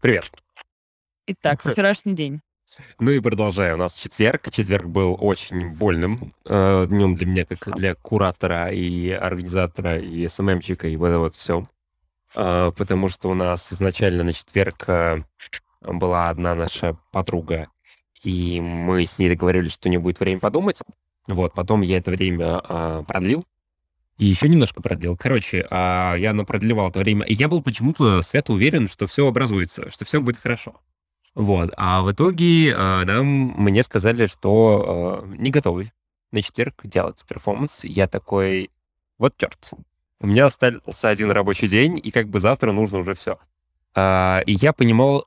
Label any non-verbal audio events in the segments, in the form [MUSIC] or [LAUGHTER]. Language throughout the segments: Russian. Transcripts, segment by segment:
Привет. Итак, [LAUGHS] вчерашний день. Ну и продолжаю. У нас четверг. Четверг был очень вольным э, днем для меня, как для куратора и организатора, и СММчика, и вот это вот все. Э, потому что у нас изначально на четверг э, была одна наша подруга, и мы с ней договорились, что у нее будет время подумать. Вот, потом я это время э, продлил, и еще немножко продлил. Короче, а я продлевал это время. И я был почему-то свято уверен, что все образуется, что все будет хорошо. Вот. А в итоге э, нам, мне сказали, что э, не готовы на четверг делать перформанс. Я такой, вот черт. У меня остался один рабочий день, и как бы завтра нужно уже все. А, и я понимал,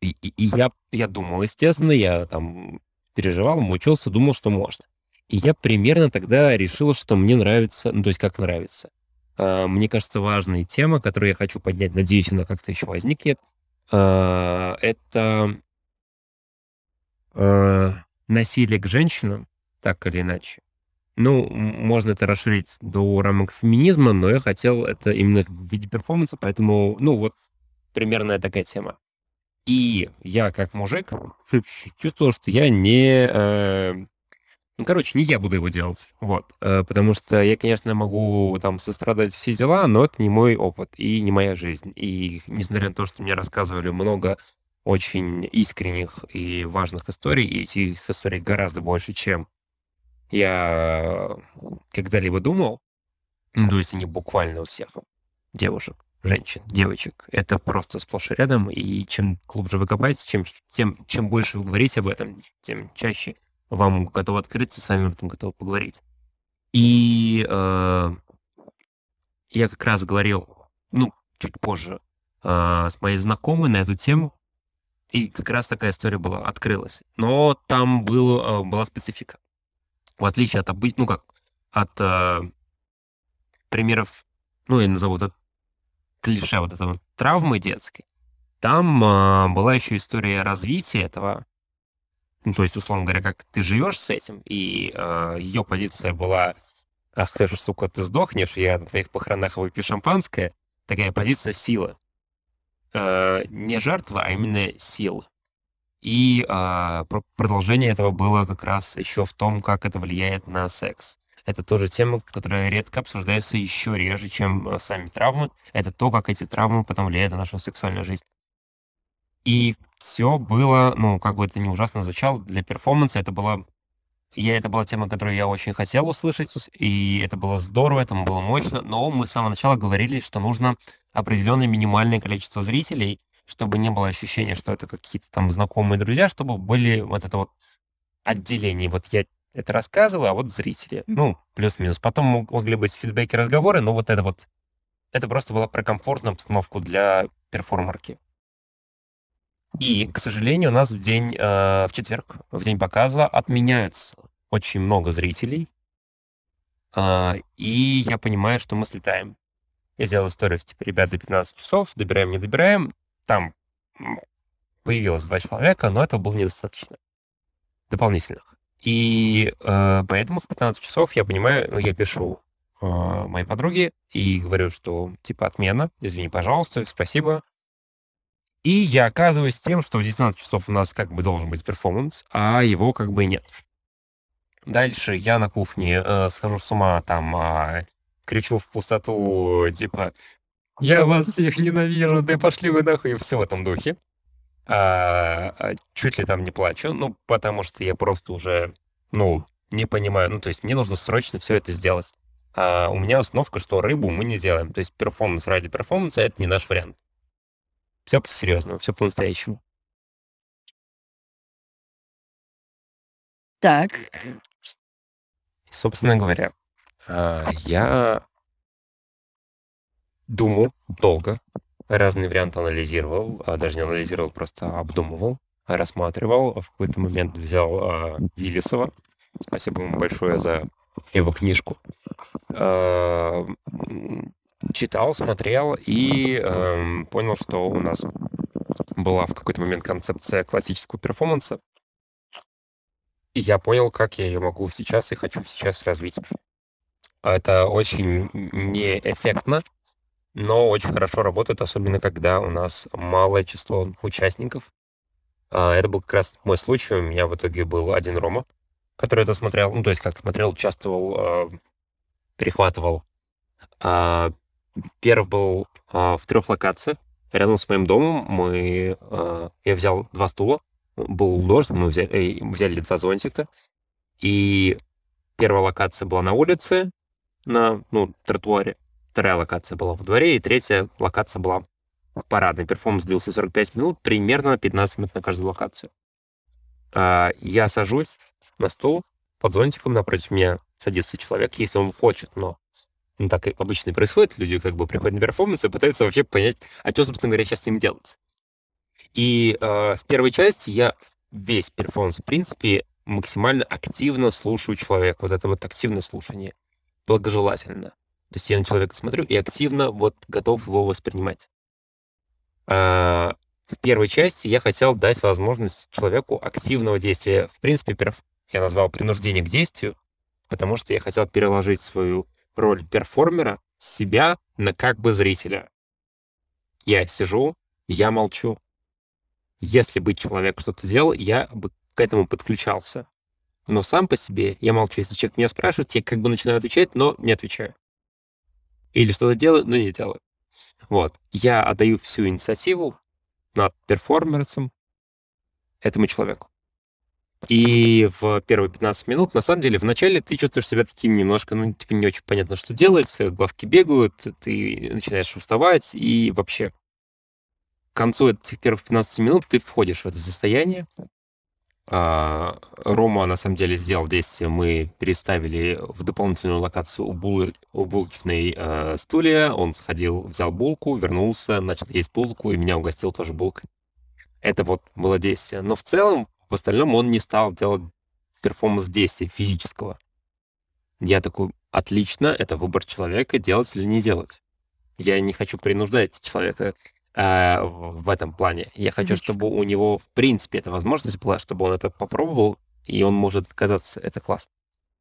и, и, и я, я думал, естественно, я там переживал, мучился, думал, что можно. И я примерно тогда решил, что мне нравится, ну, то есть как нравится. А, мне кажется, важная тема, которую я хочу поднять, надеюсь, она как-то еще возникнет, а, это а, насилие к женщинам, так или иначе. Ну, можно это расширить до рамок феминизма, но я хотел это именно в виде перформанса, поэтому, ну, вот примерно такая тема. И я, как мужик, [LAUGHS] чувствовал, что я не э, ну, короче, не я буду его делать, вот. Э, потому что я, конечно, могу там сострадать все дела, но это не мой опыт и не моя жизнь. И несмотря на то, что мне рассказывали много очень искренних и важных историй, и этих историй гораздо больше, чем я когда-либо думал, ну, то есть они буквально у всех девушек, женщин, девочек. Это просто сплошь и рядом, и чем глубже вы копаете, чем, тем, чем больше вы говорите об этом, тем чаще вам готов открыться, с вами об этом готов поговорить. И э, я как раз говорил, ну, чуть позже, э, с моей знакомой на эту тему, и как раз такая история была, открылась. Но там был, э, была специфика. В отличие от обычных, ну как, от э, примеров, ну, я назову это клише вот этого травмы детской, там э, была еще история развития этого, ну, то есть, условно говоря, как ты живешь с этим, и э, ее позиция была, ах ты же, сука, ты сдохнешь, я на твоих похоронах выпью шампанское, такая позиция силы. Э, не жертва, а именно сила. И э, продолжение этого было как раз еще в том, как это влияет на секс. Это тоже тема, которая редко обсуждается еще реже, чем э, сами травмы. Это то, как эти травмы потом влияют на нашу сексуальную жизнь. И все было, ну, как бы это не ужасно звучало, для перформанса это было... Я, это была тема, которую я очень хотел услышать, и это было здорово, это было мощно, но мы с самого начала говорили, что нужно определенное минимальное количество зрителей, чтобы не было ощущения, что это какие-то там знакомые друзья, чтобы были вот это вот отделение. Вот я это рассказываю, а вот зрители. Ну, плюс-минус. Потом могли быть фидбэки, разговоры, но вот это вот... Это просто была про комфортную обстановку для перформерки. И, к сожалению, у нас в день, э, в четверг, в день показа отменяются очень много зрителей. Э, и я понимаю, что мы слетаем. Я сделал историю, типа, ребят, до 15 часов, добираем, не добираем. Там появилось два человека, но этого было недостаточно. Дополнительных. И э, поэтому в 15 часов я понимаю, ну, я пишу э, моей подруге и говорю, что типа отмена, извини, пожалуйста, спасибо, и я оказываюсь тем, что в 19 часов у нас как бы должен быть перформанс, а его как бы нет. Дальше я на кухне э, схожу с ума, там э, кричу в пустоту, типа, я вас всех ненавижу, да пошли вы нахуй, все в этом духе. А, а, чуть ли там не плачу, ну, потому что я просто уже, ну, не понимаю, ну, то есть мне нужно срочно все это сделать. А у меня установка, что рыбу мы не делаем, то есть перформанс ради перформанса — это не наш вариант. Все по-серьезному, все по-настоящему. Так. Собственно говоря, а, я думал долго, разные варианты анализировал, а даже не анализировал, просто обдумывал, рассматривал. В какой-то момент взял а, Виллисова. Спасибо ему большое за его книжку читал, смотрел и э, понял, что у нас была в какой-то момент концепция классического перформанса. И я понял, как я ее могу сейчас и хочу сейчас развить. Это очень неэффектно, но очень хорошо работает, особенно когда у нас малое число участников. А, это был как раз мой случай. У меня в итоге был один Рома, который это смотрел. Ну, то есть как смотрел, участвовал, а, перехватывал. Первый был в трех локациях. Рядом с моим домом мы... Я взял два стула. Был дождь, мы взяли, взяли два зонтика. И первая локация была на улице, на ну, тротуаре. Вторая локация была во дворе, и третья локация была в парадной. Перформанс длился 45 минут, примерно 15 минут на каждую локацию. А, я сажусь на стул под зонтиком, напротив меня садится человек, если он хочет, но ну, так обычно и происходит. Люди как бы приходят на перформанс и пытаются вообще понять, а что, собственно говоря, сейчас с ним делать. И э, в первой части я весь перформанс, в принципе, максимально активно слушаю человека. Вот это вот активное слушание. Благожелательно. То есть я на человека смотрю и активно вот готов его воспринимать. А, в первой части я хотел дать возможность человеку активного действия. В принципе, я назвал принуждение к действию, потому что я хотел переложить свою роль перформера себя на как бы зрителя. Я сижу, я молчу. Если бы человек что-то делал, я бы к этому подключался. Но сам по себе я молчу. Если человек меня спрашивает, я как бы начинаю отвечать, но не отвечаю. Или что-то делаю, но не делаю. Вот. Я отдаю всю инициативу над перформерцем этому человеку. И в первые 15 минут, на самом деле, вначале ты чувствуешь себя таким немножко, ну, типа, не очень понятно, что делается, глазки бегают, ты начинаешь уставать, и вообще к концу этих первых 15 минут ты входишь в это состояние, а, Рома, на самом деле, сделал действие. Мы переставили в дополнительную локацию у, бул... у булочной э, стулья. Он сходил, взял булку, вернулся, начал есть булку, и меня угостил тоже булкой. Это вот было действие. Но в целом, в остальном он не стал делать перформанс действия физического. Я такой, отлично, это выбор человека, делать или не делать. Я не хочу принуждать человека э, в этом плане. Я хочу, чтобы у него, в принципе, эта возможность была, чтобы он это попробовал, и он может отказаться. Это классно.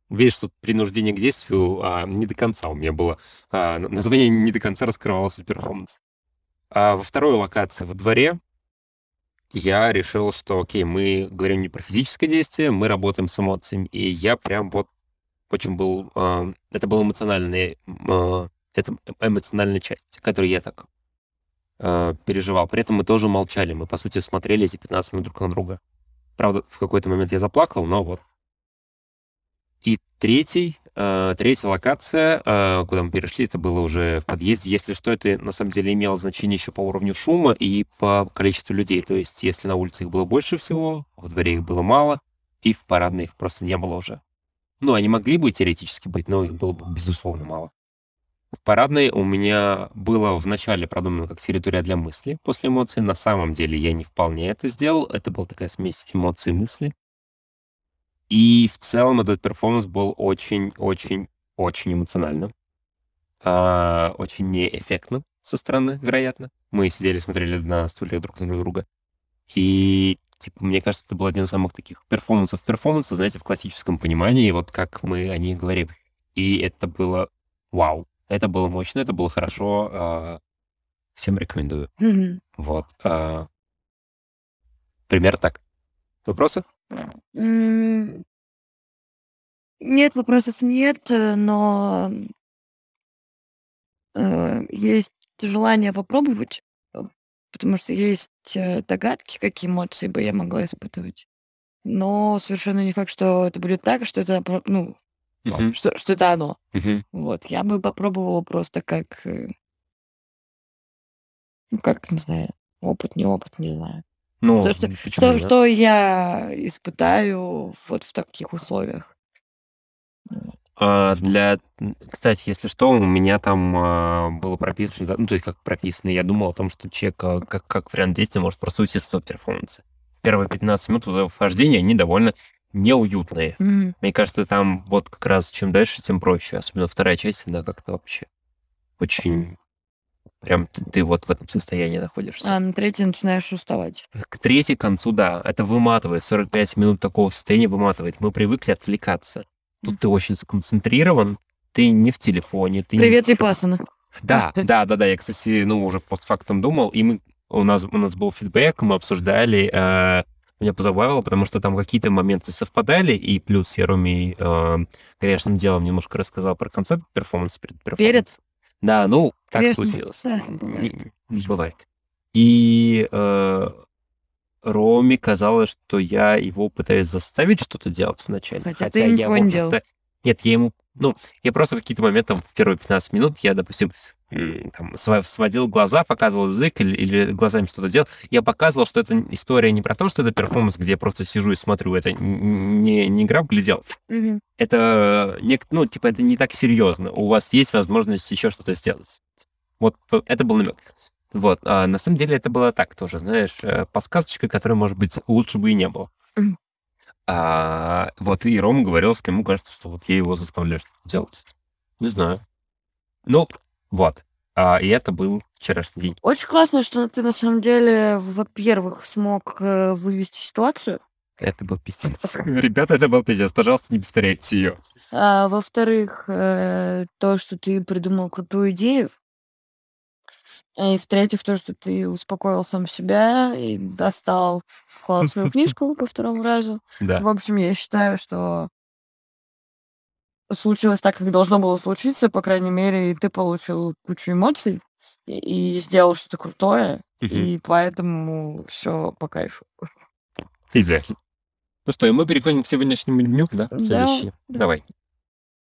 Видишь, тут принуждение к действию а, не до конца у меня было. А, название не до конца раскрывалось перформанс. А во второй локации во дворе я решил, что, окей, мы говорим не про физическое действие, мы работаем с эмоциями. И я прям вот очень был... А, это была эмоциональная, а, это эмоциональная часть, которую я так э, переживал. При этом мы тоже молчали. Мы, по сути, смотрели эти 15 минут друг на друга. Правда, в какой-то момент я заплакал, но вот. И третий, э, третья локация, э, куда мы перешли, это было уже в подъезде. Если что, это на самом деле имело значение еще по уровню шума и по количеству людей. То есть, если на улице их было больше всего, в дворе их было мало, и в парадной их просто не было уже. Ну, они могли бы теоретически быть, но их было бы, безусловно, мало. В парадной у меня было вначале продумано как территория для мысли после эмоций. На самом деле я не вполне это сделал. Это была такая смесь эмоций и мысли. И в целом этот перформанс был очень-очень-очень эмоциональным. А, очень неэффектным со стороны, вероятно. Мы сидели, смотрели на стульях друг на друга. И, типа, мне кажется, это был один из самых таких перформансов перформансов, знаете, в классическом понимании, вот как мы о них говорим. И это было вау. Это было мощно, это было хорошо. А, всем рекомендую. Мгм. Вот. а, Пример так. Вопросы? М, Нет, вопросов нет, э, но э, есть желание попробовать, э, потому что есть э, догадки, какие эмоции бы я могла испытывать. Но совершенно не факт, что это будет так, что это, про- ну, Мгм, что, что это оно. мгм. Вот, я бы попробовала просто как, э, ну, как, не знаю, опыт, не опыт, не знаю. Ну, То, что, почему что, нет? что я испытаю вот в таких условиях. Вот. А, для... Кстати, если что, у меня там а, было прописано, ну, то есть как прописано, я думал о том, что человек а, как, как вариант действия может просто уйти с перформанса. Первые 15 минут вхождения, они довольно неуютные. Мгм. Мне кажется, там вот как раз чем дальше, тем проще. Особенно вторая часть, да, как-то вообще очень... Прям ты, ты вот в этом состоянии находишься. А на третий начинаешь уставать. К третьей концу, да, это выматывает. 45 минут такого состояния выматывает. Мы привыкли отвлекаться. Тут ты очень сконцентрирован, ты не в телефоне, ты не Привет, в чём- Випассана. Да, да, да, да. Я, кстати, ну, уже постфактум думал, и мы, у нас, у нас был фидбэк, мы обсуждали, э, меня позабавило, потому что там какие-то моменты совпадали, и плюс я Роме э, грешным делом немножко рассказал про концепт перформанс перед перформанс. Перед? Да, ну, так Грешным, случилось. да, бывает. не бывает. И э, Роме казалось, что я его пытаюсь заставить что-то делать вначале. Хотя ты ничего я, не делал. Нет, я ему... Ну, я просто в какие-то моменты, там, в первые 15 минут, я, допустим, там, сводил глаза, показывал язык или, или глазами что-то делал. Я показывал, что это история не про то, что это перформанс, где я просто сижу и смотрю. Это не, не игра в глядел. Мгм. Это, не, ну, типа, это не так серьезно. У вас есть возможность еще что-то сделать. Вот это был намек. Вот, а на самом деле это было так тоже, знаешь, э, подсказочка, которая, может быть, лучше бы и не было. А, вот и Рома говорил, что ему кажется, что вот я его заставляю что-то делать. Не знаю. Ну, вот. А, и это был вчерашний день. Очень классно, что ты на самом деле, во-первых, смог э, вывести ситуацию, Это был пиздец. [LAUGHS] Ребята, это был пиздец. Пожалуйста, не повторяйте ее. а во-вторых, э, то, что ты придумал крутую идею, и в-третьих, то, что ты успокоил сам себя и достал в свою книжку по второму разу. [LAUGHS] Да. В общем, я считаю, что случилось так, как должно было случиться, по крайней мере, и ты получил кучу эмоций и, и сделал что-то крутое, и поэтому все по кайфу. Идеально. Ну что, и мы переходим к сегодняшнему дню, да? Да, Следующий. да. Давай.